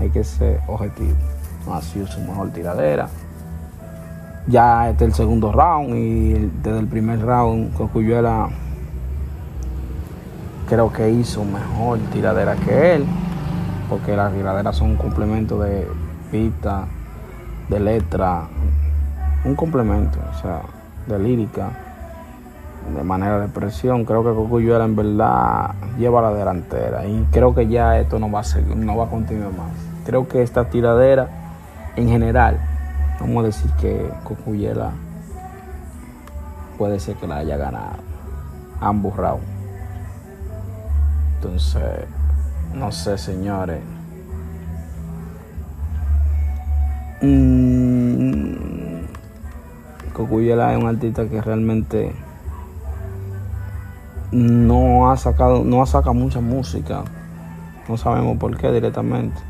Hay que ser objetivo. No ha sido su mejor tiradera. Ya este es el segundo round y desde el primer round Cocuyuela creo que hizo mejor tiradera que él, porque las tiraderas son un complemento de pista, de letra, un complemento, o sea, de lírica, de manera de expresión. Creo que Cocuyuela en verdad lleva la delantera y creo que ya esto no va a seguir, no va a continuar más. Creo que esta tiradera en general, vamos a decir que Cocuyela puede ser que la haya ganado ambos rounds. Entonces, no sé, señores. Mm, Cocuyela es un artista que realmente no ha sacado, no ha sacado mucha música. No sabemos por qué directamente.